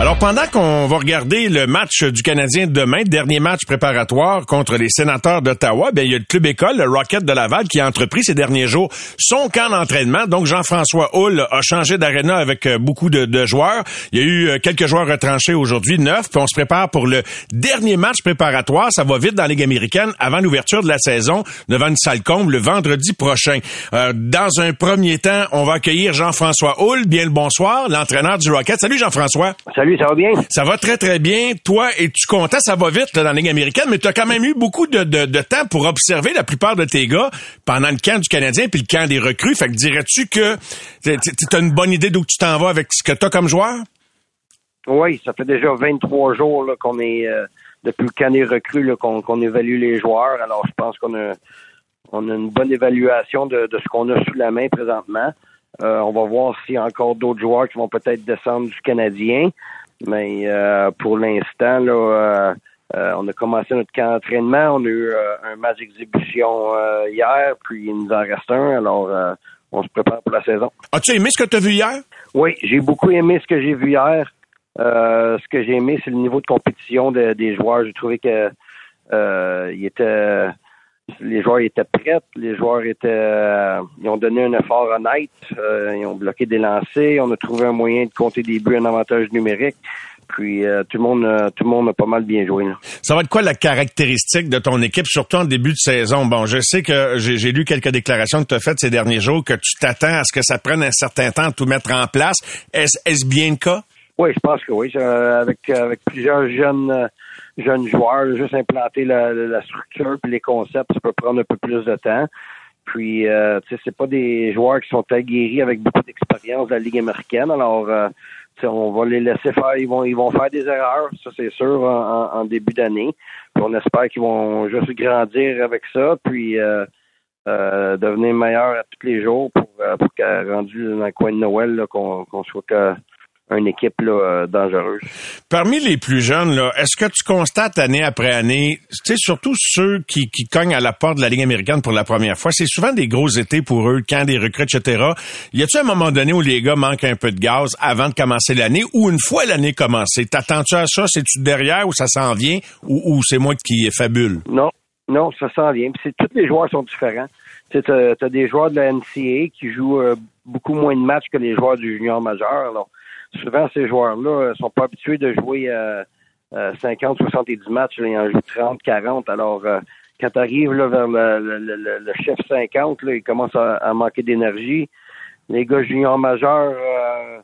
Alors, pendant qu'on va regarder le match du Canadien demain, dernier match préparatoire contre les sénateurs d'Ottawa, ben, il y a le club école, le Rocket de Laval, qui a entrepris ces derniers jours son camp d'entraînement. Donc, Jean-François Hull a changé d'aréna avec euh, beaucoup de, joueurs. Il y a eu euh, quelques joueurs retranchés aujourd'hui, neuf, puis on se prépare pour le dernier match préparatoire. Ça va vite dans la Ligue américaine avant l'ouverture de la saison devant une salle comble le vendredi prochain. Euh, dans un premier temps, on va accueillir Jean-François Hull. Bien le bonsoir, l'entraîneur du Rocket. Salut Jean-François. Ça va bien? Ça va très, très bien. Toi, es-tu content? Ça va vite dans la Ligue américaine, mais tu as quand même eu beaucoup de, de, temps pour observer la plupart de tes gars pendant le camp du Canadien puis le camp des recrues. Fait que dirais-tu que tu as une bonne idée d'où tu t'en vas avec ce que tu as comme joueur? Oui, ça fait déjà 23 jours qu'on est, euh, depuis le camp des recrues, qu'on évalue les joueurs. Alors, je pense qu'on a, on a une bonne évaluation de, de ce qu'on a sous la main présentement. Euh, on va voir s'il y a encore d'autres joueurs qui vont peut-être descendre du Canadien. Mais euh, pour l'instant, là, euh, euh, on a commencé notre camp d'entraînement. On a eu un match d'exhibition hier, puis il nous en reste un. Alors, on se prépare pour la saison. As-tu aimé ce que tu as vu hier? Oui, j'ai beaucoup aimé ce que j'ai vu hier. ce que j'ai aimé, c'est le niveau de compétition des joueurs. J'ai trouvé que il était les joueurs étaient prêts, les joueurs étaient, euh, ils ont donné un effort honnête, euh, ils ont bloqué des lancers, on a trouvé un moyen de compter des buts en avantage numérique. Puis euh, tout le monde, tout le monde a pas mal bien joué. Ça va être quoi la caractéristique de ton équipe, surtout en début de saison? Bon, je sais que j'ai lu quelques déclarations que tu as faites ces derniers jours, que tu t'attends à ce que ça prenne un certain temps de tout mettre en place. Est-ce bien le cas? Oui, je pense que oui. avec avec plusieurs jeunes jeunes joueurs, juste implanter la, structure puis les concepts, ça peut prendre un peu plus de temps. Puis, euh, tu sais, c'est pas des joueurs qui sont aguerris avec beaucoup d'expérience de la Ligue américaine. Alors, euh, on va les laisser faire. Ils vont, ils vont faire des erreurs, ça c'est sûr, en, début d'année. On espère qu'ils vont juste grandir avec ça, puis euh, euh devenir meilleurs à tous les jours pour, euh, pour qu'à rendu dans le coin de Noël, qu'on soit que une équipe euh, dangereuse. Parmi les plus jeunes, là, est-ce que tu constates année après année, tu sais, surtout ceux qui, qui cognent à la porte de la Ligue américaine pour la première fois, c'est souvent des gros étés pour eux, quand des recrues, etc. Y a-tu un moment donné où les gars manquent un peu de gaz avant de commencer l'année ou une fois l'année commencée? T'attends-tu à ça? C'est-tu derrière ou ça s'en vient ou, c'est moi qui est fabule? Non, non, ça s'en vient. Puis tous les joueurs sont différents. Tu as, as, des joueurs de la NCA qui jouent euh, beaucoup moins de matchs que les joueurs du junior majeur. Alors, souvent, ces joueurs-là sont pas habitués de jouer euh, 50, 70 matchs. ils en jouent 30, 40. Alors, euh, quand tu arrives là, vers le, le, le, chef 50, là, il commence à, manquer d'énergie. Les gars juniors majeurs, euh,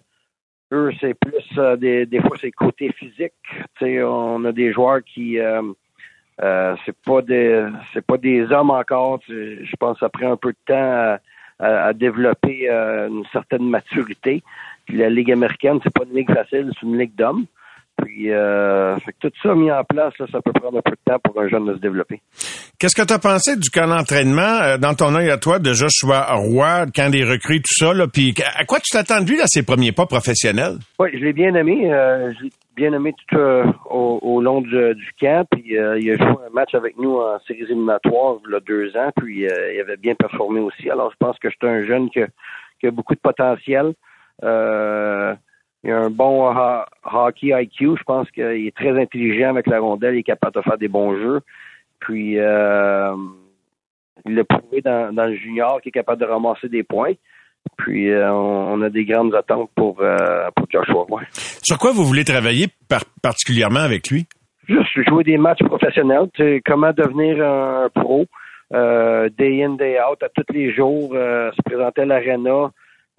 eux, c'est plus euh, des, des fois c'est côté physique. on a des joueurs qui euh, c'est pas des c'est pas des hommes encore. Je pense que ça prend un peu de temps à, à développer une certaine maturité. Puis la Ligue américaine, c'est pas une ligue facile, c'est une ligue d'hommes. Puis euh, tout ça mis en place, ça peut prendre un peu de temps pour un jeune de se développer. Qu'est-ce que tu as pensé du camp d'entraînement euh, dans ton œil à toi de Joshua Roy, quand des recrues, tout ça, là, puis à quoi tu t'attends de lui à ses premiers pas professionnels? Oui, je l'ai bien aimé. Euh, je l'ai bien aimé tout euh, au, long du, du camp. Puis il a joué un match avec nous en séries éliminatoires il y a deux ans, puis il avait bien performé aussi. Alors je pense que c'est un jeune qui a beaucoup de potentiel. Euh, il a un bon hockey IQ. Je pense qu'il est très intelligent avec la rondelle. Il est capable de faire des bons jeux. Puis, euh, il l'a prouvé dans, le junior qu'il est capable de ramasser des points. Puis euh, on, a des grandes attentes pour, euh, pour Joshua. Ouais. Sur quoi vous voulez travailler particulièrement avec lui? Juste jouer des matchs professionnels. Comment devenir un pro, day in, day out, à tous les jours, se présenter à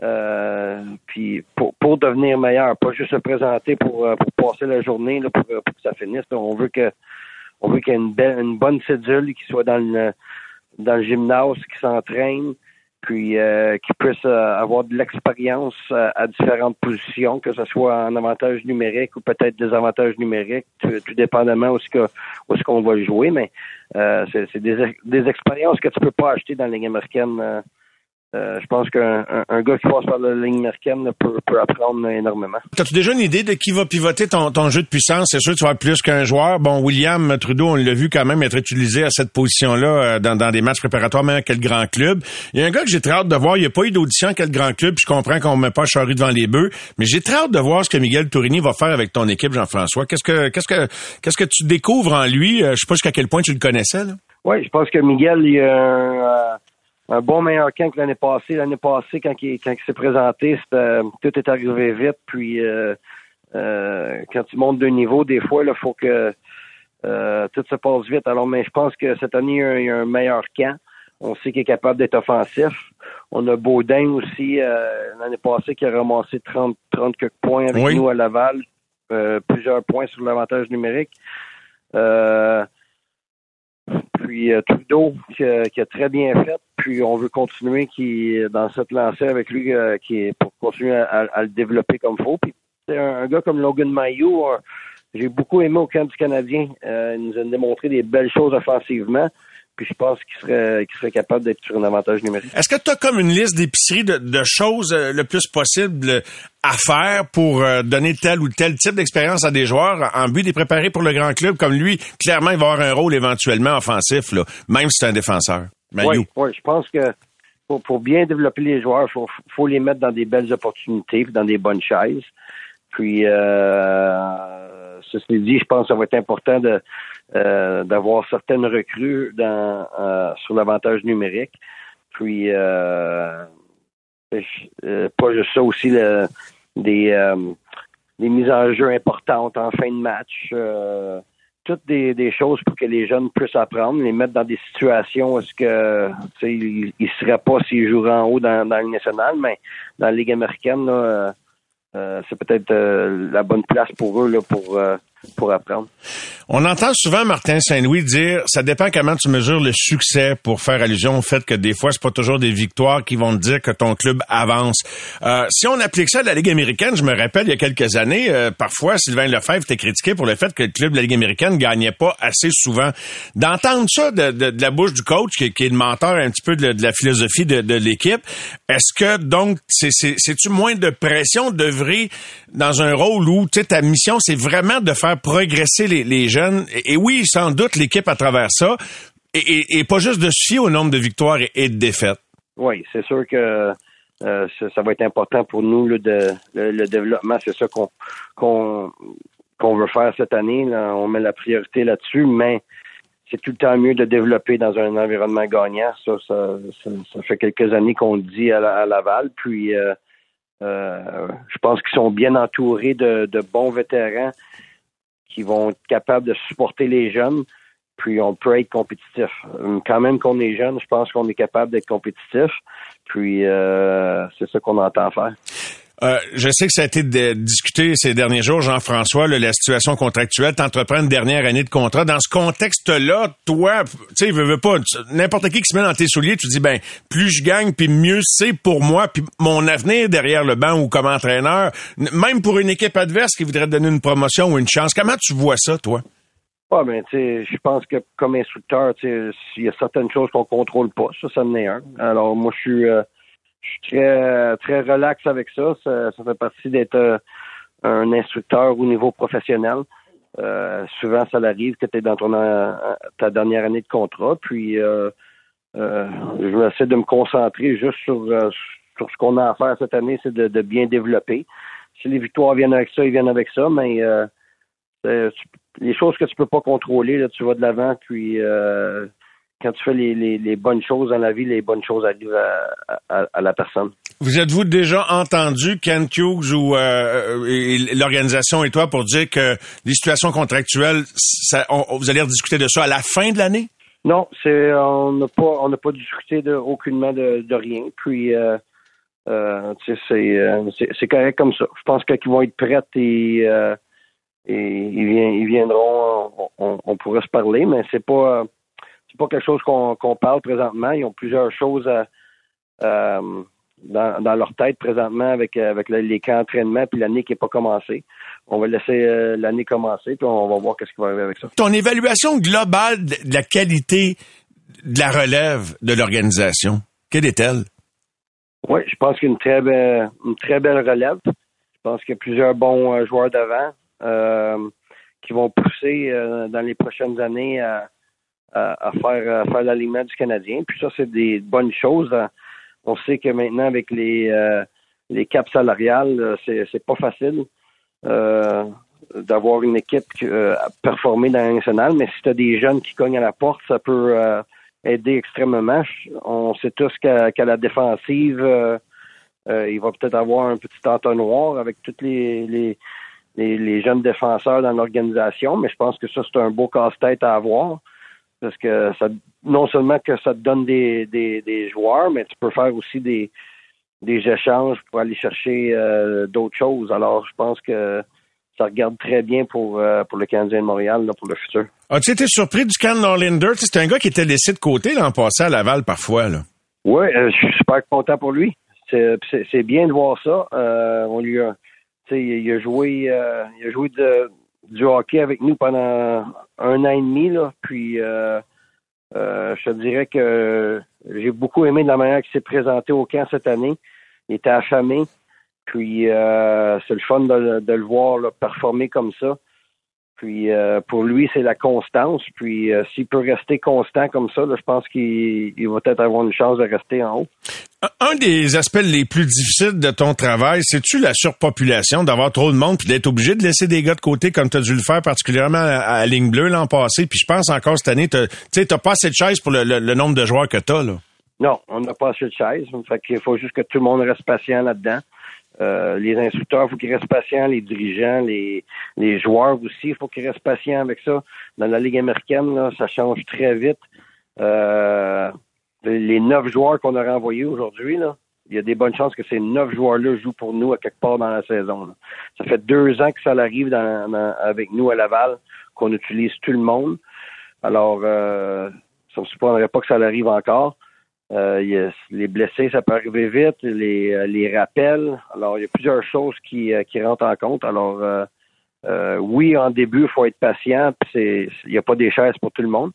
l'arena, puis pour, pour devenir meilleur, pas juste se présenter pour, pour passer la journée là, pour, pour, que ça finisse. On veut que on veut qu'il y ait une, belle, une bonne cédule, qui soit dans le dans le gymnase, qui s'entraîne, puis euh, qui puisse euh, avoir de l'expérience euh, à différentes positions, que ce soit en avantage numérique ou peut-être des avantages numériques, tout, dépendamment où ce qu'on va jouer, mais c'est des, des expériences que tu peux pas acheter dans la ligue américaine euh, je pense qu'un un, gars qui passe par la ligne américaine peut, peut apprendre énormément. As-tu déjà une idée de qui va pivoter ton, ton jeu de puissance? C'est sûr que tu vas avoir plus qu'un joueur. Bon, William Trudeau, on l'a vu quand même être utilisé à cette position-là euh, dans, dans des matchs préparatoires, même à quel grand club? Il y a un gars que j'ai très hâte de voir. Il n'y a pas eu d'audition à quel grand club. je comprends qu'on ne met pas charrue devant les bœufs. Mais j'ai très hâte de voir ce que Miguel Tourini va faire avec ton équipe, Jean-François. Qu'est-ce que qu'est-ce que qu'est-ce que tu découvres en lui? Euh, je sais pas jusqu'à quel point tu le connaissais. Là. Oui, je pense que Miguel, il a un un bon meilleur camp que l'année passée. L'année passée, quand il, quand il s'est présenté, tout est arrivé vite. Puis euh, euh, quand tu montes de niveau, des fois, il faut que euh, tout se passe vite. Alors, mais je pense que cette année, il y a un, meilleur camp. On sait qu'il est capable d'être offensif. On a Baudin aussi, l'année passée, qui a ramassé 30, 30 quelques points avec nous à Laval. plusieurs points sur l'avantage numérique. Euh, puis euh, Trudeau qui a, très bien fait. Puis on veut continuer qui dans cette lancée avec lui euh, qui pour continuer à, le développer comme il faut. Puis un, un, gars comme Logan Mayo, euh, j'ai beaucoup aimé au camp du Canadien. il nous a démontré des belles choses offensivement. Puis je pense qu'il serait, qu'il serait capable d'être sur un avantage numérique. Est-ce que tu as comme une liste d'épiceries de, de, choses euh, le plus possible à faire pour euh, donner tel ou tel type d'expérience à des joueurs en but de les préparer pour le grand club? Comme lui, clairement, il va avoir un rôle éventuellement offensif, là, même si c'est un défenseur. Oui, oui, je pense que pour, pour bien développer les joueurs, il faut, faut les mettre dans des belles opportunités, dans des bonnes chaises. Puis, euh, ceci dit, je pense que ça va être important de euh, d'avoir certaines recrues dans, euh, sur l'avantage numérique. Puis, euh, pas juste ça aussi, le, des, des mises en jeu importantes en fin de match. toutes des, des, choses pour que les jeunes puissent apprendre, les mettre dans des situations où est-ce que ils ne seraient pas s'ils joueraient en haut dans, dans la Ligue nationale, mais dans la Ligue américaine, là, c'est peut-être la bonne place pour eux là, pour On entend souvent Martin Saint-Louis dire ça dépend comment tu mesures le succès pour faire allusion au fait que des fois c'est pas toujours des victoires qui vont te dire que ton club avance. Euh, si on applique ça à la Ligue américaine, je me rappelle il y a quelques années, euh, parfois Sylvain Lefebvre était critiqué pour le fait que le club de la Ligue américaine gagnait pas assez souvent. D'entendre ça de, la bouche du coach qui, est le mentor un petit peu de, la philosophie de, l'équipe, est-ce que donc c'est-tu moins de pression d'œuvrer dans un rôle où ta mission c'est vraiment de faire progresser les, jeunes. Et, oui, sans doute l'équipe à travers ça. Et, pas juste de se au nombre de victoires et, de défaites. Oui, c'est sûr que euh, ça, va être important pour nous le, développement. C'est ça qu'on veut faire cette année. On met la priorité là-dessus, mais c'est tout le temps mieux de développer dans un environnement gagnant. Ça, ça, fait quelques années qu'on le dit à, Laval. Puis euh, euh, je pense qu'ils sont bien entourés de bons vétérans qui vont être capables de supporter les jeunes, puis on peut être compétitif. Quand même qu'on est jeune, je pense qu'on est capable d'être compétitif, puis euh, c'est ça qu'on entend faire. Euh, je sais que ça a été discuté ces derniers jours, Jean-François, la situation contractuelle. T'entreprends une dernière année de contrat. Dans ce contexte-là, toi, tu sais, veux, pas, n'importe qui qui se met dans tes souliers, tu dis, ben, plus je gagne, puis mieux c'est pour moi, puis mon avenir derrière le banc ou comme entraîneur, même pour une équipe adverse qui voudrait te donner une promotion ou une chance. Comment tu vois ça, toi? Ah, ben, tu sais, je pense que comme instructeur, tu sais, il y a certaines choses qu'on contrôle pas. Ça, ça en est un. Alors, moi, je suis... Euh, je suis très, très relax avec ça. Ça, fait partie d'être euh, un instructeur au niveau professionnel. Euh, souvent, ça arrive que tu es dans ton, euh, ta dernière année de contrat. Puis, euh, je vais essayer de me concentrer juste sur, sur ce qu'on a à faire cette année, c'est de, bien développer. Si les victoires viennent avec ça, ils viennent avec ça, mais les choses que tu peux pas contrôler, là, tu vas de l'avant, puis quand tu fais les, bonnes choses dans la vie, les bonnes choses arrivent à, la personne. Vous êtes-vous déjà entendu, Ken Hughes ou euh, l'organisation et toi, pour dire que les situations contractuelles, vous allez rediscuter de ça à la fin de l'année? Non, c'est on n'a pas on n'a pas discuté de aucunement de, rien. Puis euh, euh, c'est c'est correct comme ça. Je pense qu'ils vont être prêts et, et ils, viendront. On, on, pourrait se parler, mais c'est pas c'est pas quelque chose qu'on parle présentement. Ils ont plusieurs choses dans, leur tête présentement avec, avec les camps d'entraînement puis l'année qui n'est pas commencée. On va laisser euh, l'année commencer puis on va voir qu'est-ce qui va arriver avec ça. Ton évaluation globale de la qualité de la relève de l'organisation, quelle est-elle? Oui, je pense qu'il y a une très belle, une très belle relève. Je pense qu'il y a plusieurs bons euh, joueurs devant euh, qui vont pousser dans les prochaines années à, à, faire, à faire l'aliment du Canadien. Puis ça, c'est des bonnes choses. On sait que maintenant, avec les, euh, les caps salariales, euh, c'est, c'est pas facile euh, d'avoir une équipe performer dans la nationale, mais si tu as des jeunes qui cognent à la porte, ça peut aider extrêmement. On sait tous qu'à, la défensive, il va peut-être avoir un petit entonnoir avec les, les, les jeunes défenseurs dans l'organisation, mais je pense que ça, c'est un beau casse-tête à avoir parce que ça non seulement que ça te donne des, des, joueurs, mais tu peux faire aussi des, des échanges pour aller chercher euh, d'autres choses. Alors, je pense que ça regarde très bien pour, euh, pour le Canadien de Montréal pour le futur. As-tu été surpris du Can Norlinder? C'est un gars qui était laissé de côté l'an passé à Laval parfois. Là. Oui, euh, je suis super content pour lui. C'est bien de voir ça. on lui a, il a joué, il a joué de, du hockey avec nous pendant un an et demi. Là, puis euh, euh, je te dirais que j'ai beaucoup aimé la manière qu'il s'est présenté au camp cette année. Il était affamé. Puis euh, c'est le fun de, le voir performer comme ça. Puis euh, pour lui, c'est la constance. Puis euh, s'il peut rester constant comme ça, je pense qu'il va peut-être avoir une chance de rester en haut. Un des aspects les plus difficiles de ton travail, c'est-tu la surpopulation, d'avoir trop de monde, puis d'être obligé de laisser des gars de côté comme tu as dû le faire particulièrement à, ligne bleue l'an passé? Puis je pense encore cette année, tu n'as pas assez de chaises pour le, nombre de joueurs que tu as. Là. Non, on n'a pas assez de chaises. Fait qu'il faut juste que tout le monde reste patient là-dedans. Euh, les instructeurs, il faut qu'ils restent patients, les dirigeants, les, les joueurs aussi, il faut qu'ils restent patients avec ça. Dans la Ligue américaine, là, ça change très vite. Euh, les neuf joueurs qu'on a renvoyés aujourd'hui, là, il y a des bonnes chances que ces neuf joueurs-là jouent pour nous à quelque part dans la saison. Ça fait deux ans que ça arrive dans, avec nous à Laval, qu'on utilise tout le monde. Alors, euh, ça ne supposerait pas que ça arrive encore. Euh, les blessés, ça peut arriver vite, les, euh, les rappels. Alors, il y a plusieurs choses qui, euh, qui rentrent en compte. Alors, oui, en début, il faut être patient. Il n'y a pas des chaises pour tout le monde.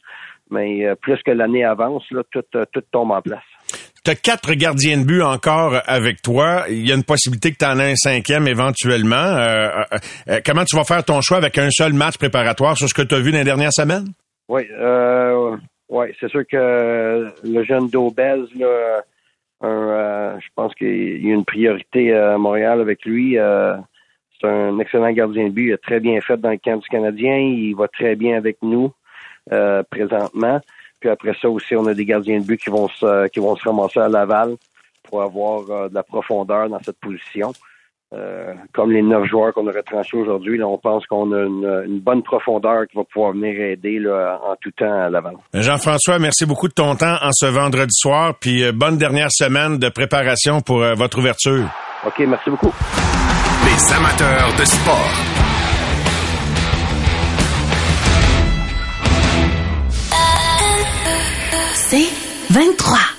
Mais plus que l'année avance, là, tout, tout tombe en place. Tu as quatre gardiens de but encore avec toi. Il y a une possibilité que tu en aies un cinquième éventuellement. comment tu vas faire ton choix avec un seul match préparatoire sur ce que tu as vu dans les dernières semaines? Oui. Euh, oui, c'est sûr que le jeune Daubez, là, euh, je pense qu'il y a une priorité à Montréal avec lui. Euh, c'est un excellent gardien de but. Il a très bien fait dans le camp du Canadien. Il va très bien avec nous euh, présentement. Puis après ça aussi, on a des gardiens de but qui vont se, qui vont se ramasser à Laval pour avoir de la profondeur dans cette position. Euh, comme les neuf joueurs qu'on aurait retranchés aujourd'hui, là, on pense qu'on a une, une, bonne profondeur qui va pouvoir venir aider là, en tout temps à l'avant. Euh, Jean-François, merci beaucoup de ton temps en ce vendredi soir, puis euh, bonne dernière semaine de préparation pour votre ouverture. OK, merci beaucoup. Les amateurs de sport. C'est 23.